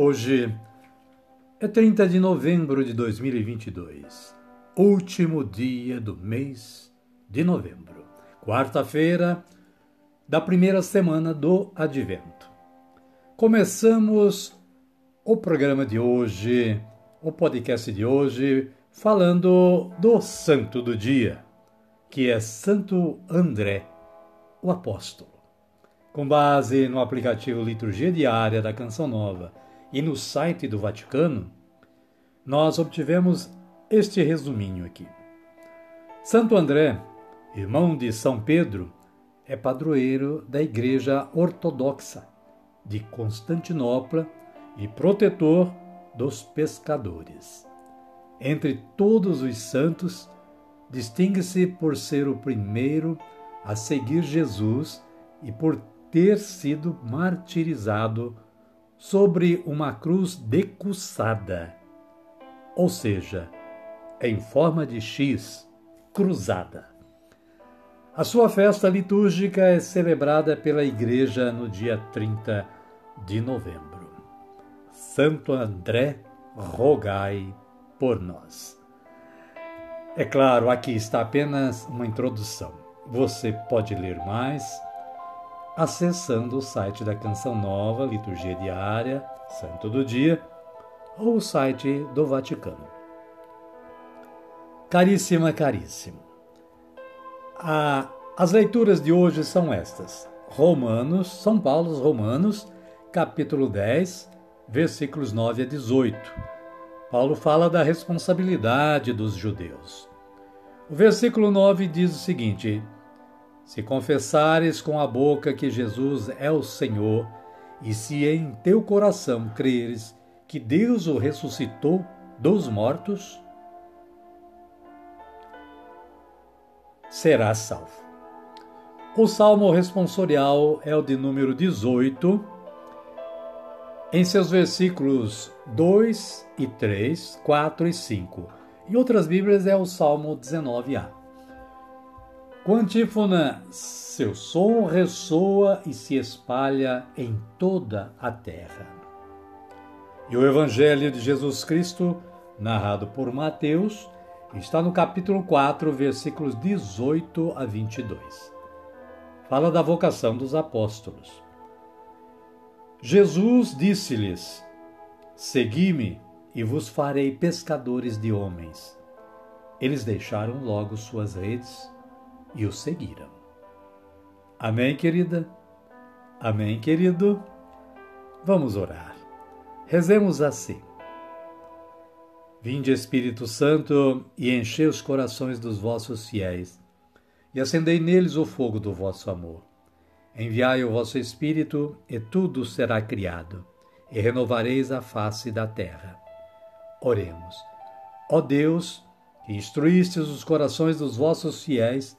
Hoje é 30 de novembro de 2022, último dia do mês de novembro, quarta-feira da primeira semana do Advento. Começamos o programa de hoje, o podcast de hoje, falando do santo do dia, que é Santo André, o apóstolo. Com base no aplicativo Liturgia Diária da Canção Nova e no site do Vaticano, nós obtivemos este resuminho aqui. Santo André, irmão de São Pedro, é padroeiro da Igreja Ortodoxa de Constantinopla e protetor dos pescadores. Entre todos os santos, distingue-se por ser o primeiro a seguir Jesus e por ter sido martirizado sobre uma cruz decussada, ou seja, em forma de X, cruzada. A sua festa litúrgica é celebrada pela Igreja no dia 30 de novembro. Santo André, rogai por nós. É claro, aqui está apenas uma introdução. Você pode ler mais acessando o site da Canção Nova, Liturgia Diária, Santo do Dia, ou o site do Vaticano. Caríssima, caríssimo. A, as leituras de hoje são estas: Romanos, São Paulo, Romanos, capítulo 10, versículos 9 a 18. Paulo fala da responsabilidade dos judeus. O versículo 9 diz o seguinte: se confessares com a boca que Jesus é o Senhor, e se em teu coração creres que Deus o ressuscitou dos mortos, serás salvo. O salmo responsorial é o de número 18, em seus versículos 2 e 3, 4 e 5. Em outras Bíblias é o salmo 19a. Com antífona, seu som ressoa e se espalha em toda a terra. E o Evangelho de Jesus Cristo, narrado por Mateus, está no capítulo 4, versículos 18 a 22. Fala da vocação dos apóstolos. Jesus disse-lhes: Segui-me e vos farei pescadores de homens. Eles deixaram logo suas redes e o seguiram. Amém, querida? Amém, querido? Vamos orar. Rezemos assim. Vinde, Espírito Santo, e enchei os corações dos vossos fiéis, e acendei neles o fogo do vosso amor. Enviai o vosso Espírito, e tudo será criado, e renovareis a face da terra. Oremos. Ó Deus, que instruístes os corações dos vossos fiéis,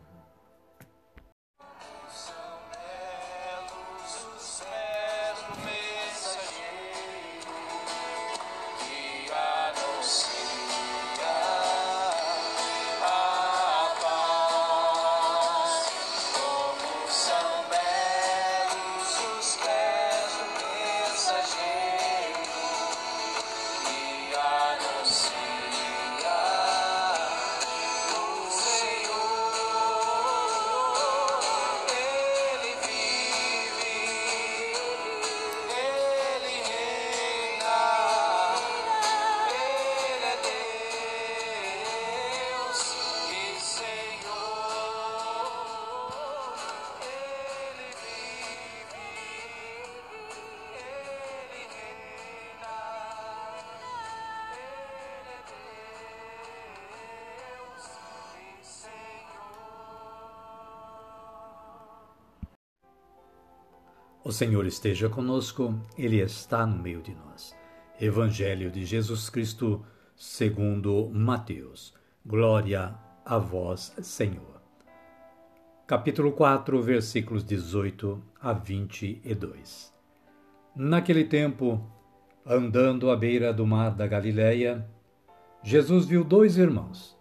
O Senhor esteja conosco, Ele está no meio de nós. Evangelho de Jesus Cristo, segundo Mateus. Glória a vós, Senhor. Capítulo 4, versículos 18 a 22. Naquele tempo, andando à beira do mar da Galileia, Jesus viu dois irmãos,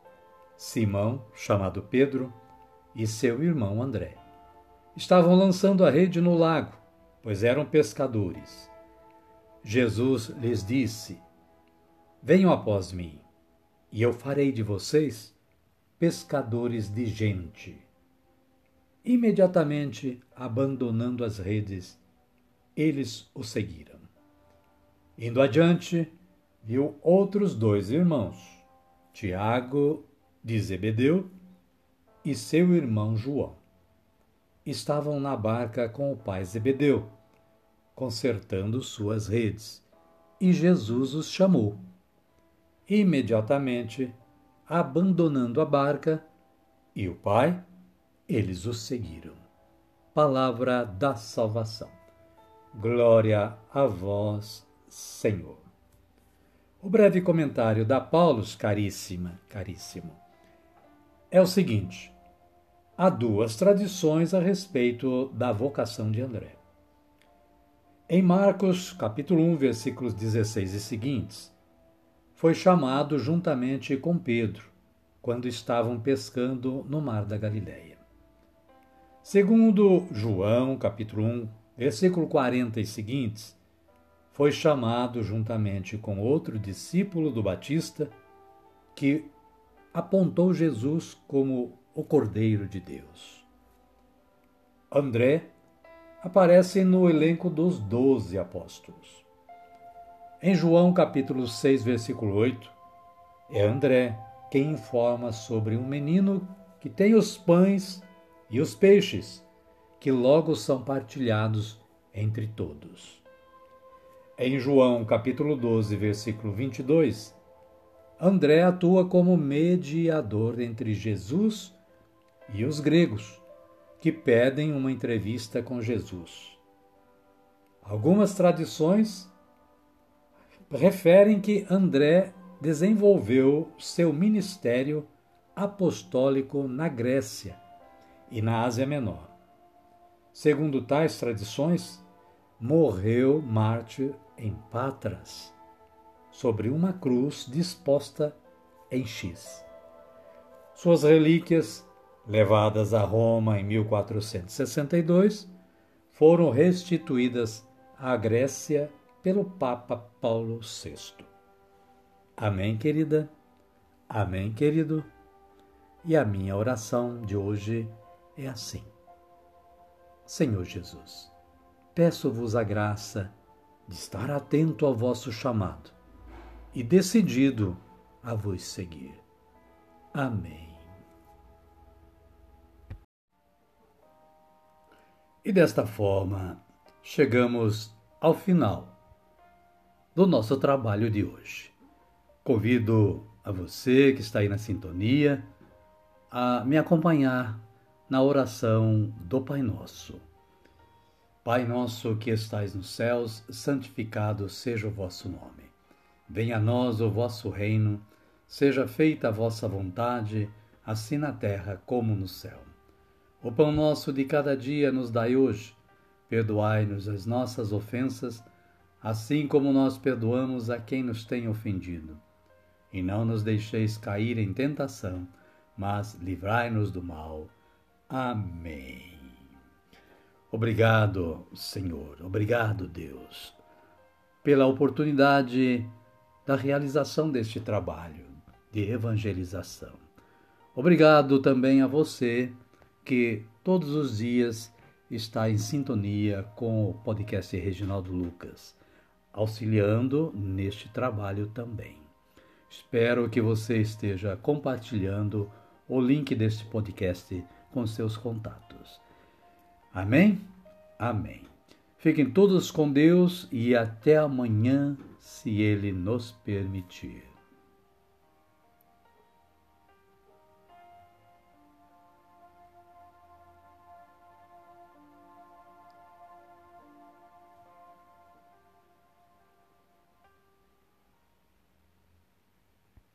Simão, chamado Pedro, e seu irmão André. Estavam lançando a rede no lago pois eram pescadores. Jesus lhes disse: Venham após mim, e eu farei de vocês pescadores de gente. Imediatamente, abandonando as redes, eles o seguiram. Indo adiante, viu outros dois irmãos, Tiago de Zebedeu e seu irmão João estavam na barca com o pai Zebedeu, consertando suas redes, e Jesus os chamou. Imediatamente, abandonando a barca e o pai, eles os seguiram. Palavra da salvação. Glória a vós, Senhor. O breve comentário da Paulus, caríssima, caríssimo, é o seguinte: há duas tradições a respeito da vocação de André. Em Marcos, capítulo 1, versículos 16 e seguintes, foi chamado juntamente com Pedro, quando estavam pescando no mar da Galileia. Segundo João, capítulo 1, versículo 40 e seguintes, foi chamado juntamente com outro discípulo do Batista, que apontou Jesus como o Cordeiro de Deus. André aparece no elenco dos doze apóstolos. Em João capítulo 6, versículo 8, é André quem informa sobre um menino que tem os pães e os peixes, que logo são partilhados entre todos. Em João capítulo 12, versículo 22, André atua como mediador entre Jesus e os gregos, que pedem uma entrevista com Jesus. Algumas tradições referem que André desenvolveu seu ministério apostólico na Grécia e na Ásia Menor. Segundo tais tradições, morreu mártir em Patras, sobre uma cruz disposta em X. Suas relíquias levadas a Roma em 1462, foram restituídas à Grécia pelo Papa Paulo VI. Amém, querida? Amém, querido? E a minha oração de hoje é assim: Senhor Jesus, peço-vos a graça de estar atento ao vosso chamado e decidido a vos seguir. Amém. E desta forma, chegamos ao final do nosso trabalho de hoje. Convido a você que está aí na sintonia a me acompanhar na oração do Pai Nosso. Pai nosso que estais nos céus, santificado seja o vosso nome. Venha a nós o vosso reino, seja feita a vossa vontade, assim na terra como no céu. O pão nosso de cada dia nos dai hoje. Perdoai-nos as nossas ofensas, assim como nós perdoamos a quem nos tem ofendido. E não nos deixeis cair em tentação, mas livrai-nos do mal. Amém. Obrigado, Senhor. Obrigado, Deus, pela oportunidade da realização deste trabalho de evangelização. Obrigado também a você que todos os dias está em sintonia com o podcast Reginaldo Lucas, auxiliando neste trabalho também. Espero que você esteja compartilhando o link deste podcast com seus contatos. Amém? Amém. Fiquem todos com Deus e até amanhã, se Ele nos permitir.